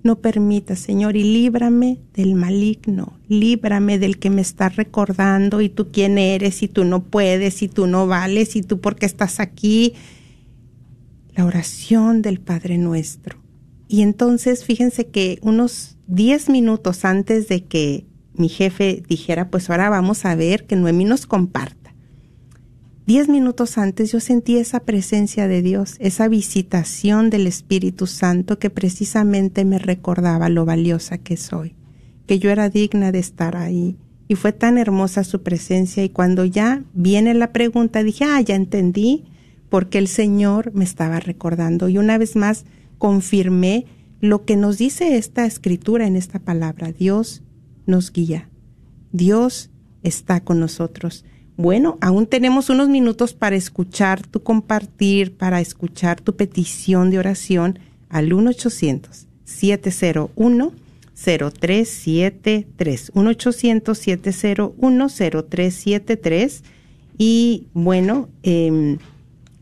No permita, Señor, y líbrame del maligno, líbrame del que me está recordando y tú quién eres y tú no puedes y tú no vales y tú porque estás aquí. La oración del Padre nuestro. Y entonces fíjense que unos 10 minutos antes de que mi jefe dijera, pues ahora vamos a ver que Noemí nos comparte Diez minutos antes yo sentí esa presencia de Dios, esa visitación del Espíritu Santo que precisamente me recordaba lo valiosa que soy, que yo era digna de estar ahí. Y fue tan hermosa su presencia y cuando ya viene la pregunta dije, ah, ya entendí porque el Señor me estaba recordando. Y una vez más confirmé lo que nos dice esta escritura en esta palabra. Dios nos guía. Dios está con nosotros. Bueno, aún tenemos unos minutos para escuchar tu compartir, para escuchar tu petición de oración al 1-800-701-0373. 1-800-701-0373. Y bueno, em,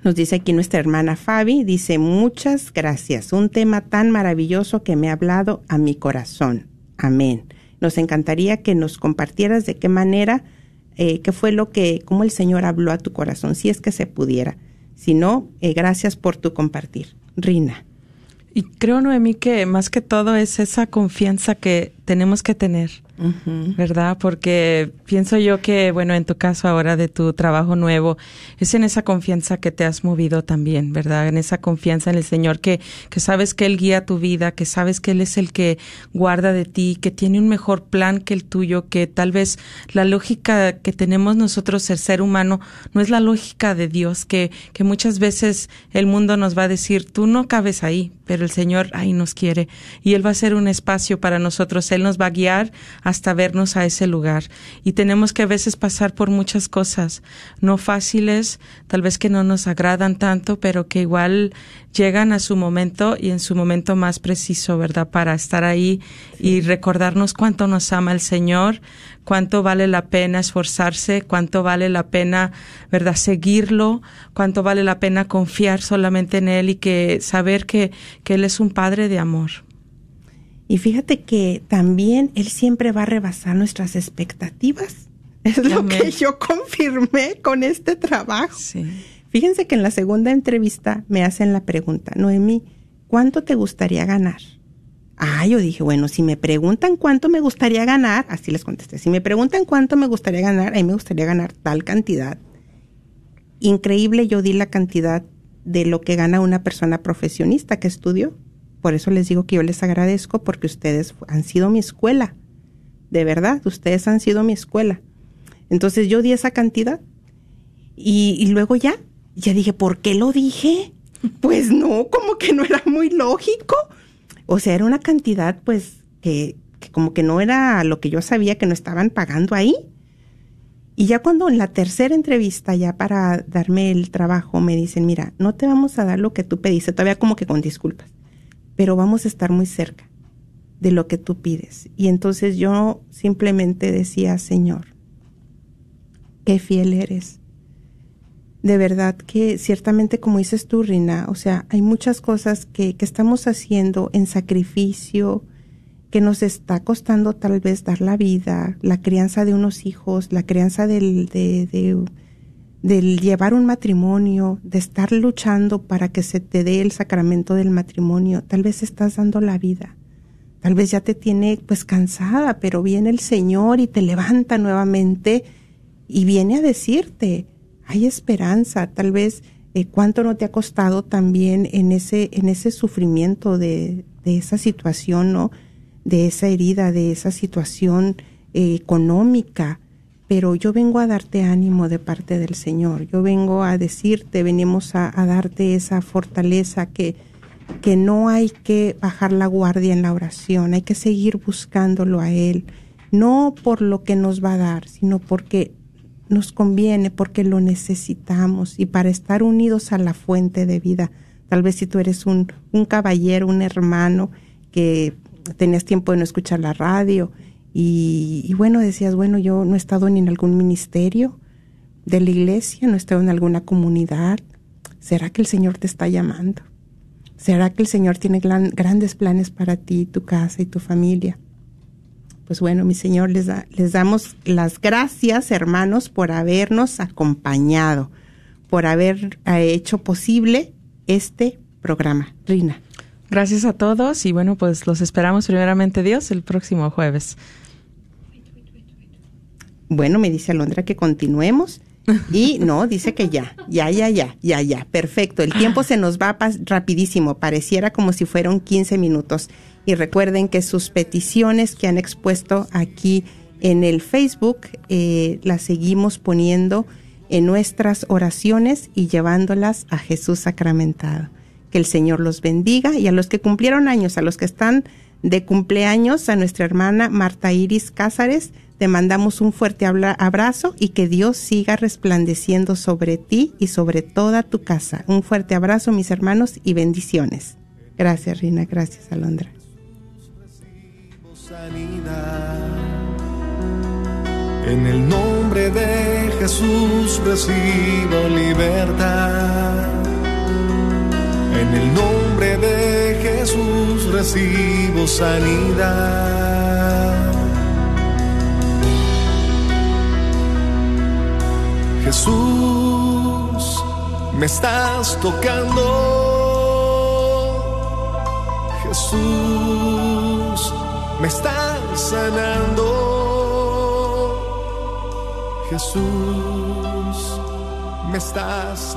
nos dice aquí nuestra hermana Fabi, dice muchas gracias, un tema tan maravilloso que me ha hablado a mi corazón. Amén. Nos encantaría que nos compartieras de qué manera eh, qué fue lo que, cómo el Señor habló a tu corazón, si es que se pudiera. Si no, eh, gracias por tu compartir. Rina. Y creo, Noemí, que más que todo es esa confianza que tenemos que tener ¿verdad? Porque pienso yo que, bueno, en tu caso ahora de tu trabajo nuevo, es en esa confianza que te has movido también, ¿verdad? En esa confianza en el Señor, que, que sabes que Él guía tu vida, que sabes que Él es el que guarda de ti, que tiene un mejor plan que el tuyo, que tal vez la lógica que tenemos nosotros, el ser humano, no es la lógica de Dios, que, que muchas veces el mundo nos va a decir, tú no cabes ahí, pero el Señor ahí nos quiere y Él va a ser un espacio para nosotros, Él nos va a guiar hasta vernos a ese lugar. Y tenemos que a veces pasar por muchas cosas, no fáciles, tal vez que no nos agradan tanto, pero que igual llegan a su momento y en su momento más preciso, ¿verdad? Para estar ahí y recordarnos cuánto nos ama el Señor, cuánto vale la pena esforzarse, cuánto vale la pena, ¿verdad? Seguirlo, cuánto vale la pena confiar solamente en Él y que saber que, que Él es un Padre de amor. Y fíjate que también Él siempre va a rebasar nuestras expectativas. Es lo que yo confirmé con este trabajo. Fíjense que en la segunda entrevista me hacen la pregunta, Noemi, ¿cuánto te gustaría ganar? Ah, yo dije, bueno, si me preguntan cuánto me gustaría ganar, así les contesté, si me preguntan cuánto me gustaría ganar, a mí me gustaría ganar tal cantidad. Increíble, yo di la cantidad de lo que gana una persona profesionista que estudió. Por eso les digo que yo les agradezco porque ustedes han sido mi escuela. De verdad, ustedes han sido mi escuela. Entonces yo di esa cantidad y, luego ya, ya dije, ¿por qué lo dije? Pues no, como que no era muy lógico. O sea, era una cantidad pues que, que como que no era lo que yo sabía que no estaban pagando ahí. Y ya cuando en la tercera entrevista, ya para darme el trabajo, me dicen, mira, no te vamos a dar lo que tú pediste, todavía como que con disculpas pero vamos a estar muy cerca de lo que tú pides. Y entonces yo simplemente decía, Señor, qué fiel eres. de verdad que ciertamente como dices tú, Rina, o sea, hay muchas cosas que, que estamos haciendo en sacrificio, que nos está costando tal vez dar la vida, la crianza de unos hijos, la crianza del, de, de, del llevar un matrimonio, de estar luchando para que se te dé el sacramento del matrimonio, tal vez estás dando la vida. Tal vez ya te tiene pues cansada, pero viene el Señor y te levanta nuevamente y viene a decirte, hay esperanza, tal vez eh, cuánto no te ha costado también en ese, en ese sufrimiento de, de esa situación, ¿no? De esa herida, de esa situación eh, económica. Pero yo vengo a darte ánimo de parte del Señor. Yo vengo a decirte, venimos a, a darte esa fortaleza que, que no hay que bajar la guardia en la oración, hay que seguir buscándolo a Él, no por lo que nos va a dar, sino porque nos conviene porque lo necesitamos y para estar unidos a la fuente de vida. Tal vez si tú eres un, un caballero, un hermano que tenías tiempo de no escuchar la radio y, y, bueno, decías, bueno, yo no he estado ni en algún ministerio de la iglesia, no he estado en alguna comunidad. ¿Será que el Señor te está llamando? ¿Será que el Señor tiene gran, grandes planes para ti, tu casa y tu familia? Pues bueno, mi Señor, les, da, les damos las gracias, hermanos, por habernos acompañado, por haber eh, hecho posible este programa. Rina. Gracias a todos y bueno, pues los esperamos primeramente Dios el próximo jueves. Bueno, me dice Alondra que continuemos. Y no, dice que ya, ya, ya, ya, ya, ya. Perfecto. El tiempo se nos va rapidísimo. Pareciera como si fueron 15 minutos. Y recuerden que sus peticiones que han expuesto aquí en el Facebook eh, las seguimos poniendo en nuestras oraciones y llevándolas a Jesús sacramentado. Que el Señor los bendiga y a los que cumplieron años, a los que están de cumpleaños, a nuestra hermana Marta Iris Cázares, te mandamos un fuerte abrazo y que Dios siga resplandeciendo sobre ti y sobre toda tu casa. Un fuerte abrazo, mis hermanos, y bendiciones. Gracias, Rina. Gracias, Alondra. En el nombre de Jesús recibo libertad. En el nombre de Jesús recibo sanidad. Jesús, me estás tocando. Jesús, me estás sanando. Jesús, me estás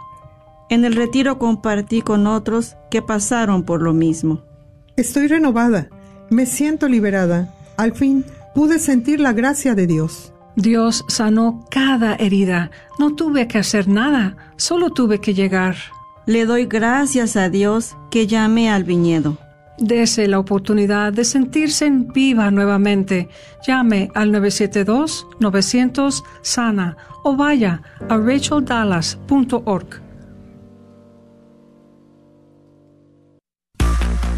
En el retiro compartí con otros que pasaron por lo mismo. Estoy renovada, me siento liberada. Al fin pude sentir la gracia de Dios. Dios sanó cada herida. No tuve que hacer nada, solo tuve que llegar. Le doy gracias a Dios que llamé al viñedo. Dese la oportunidad de sentirse en viva nuevamente. Llame al 972-900 Sana o vaya a racheldallas.org.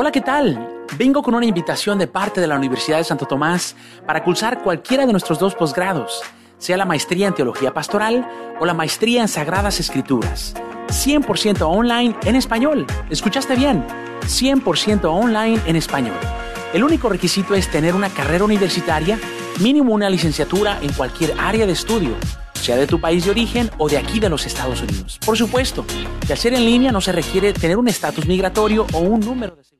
Hola, ¿qué tal? Vengo con una invitación de parte de la Universidad de Santo Tomás para cursar cualquiera de nuestros dos posgrados, sea la maestría en Teología Pastoral o la maestría en Sagradas Escrituras. 100% online en español. ¿Escuchaste bien? 100% online en español. El único requisito es tener una carrera universitaria, mínimo una licenciatura en cualquier área de estudio sea de tu país de origen o de aquí de los Estados Unidos. Por supuesto, de hacer en línea no se requiere tener un estatus migratorio o un número de seguro.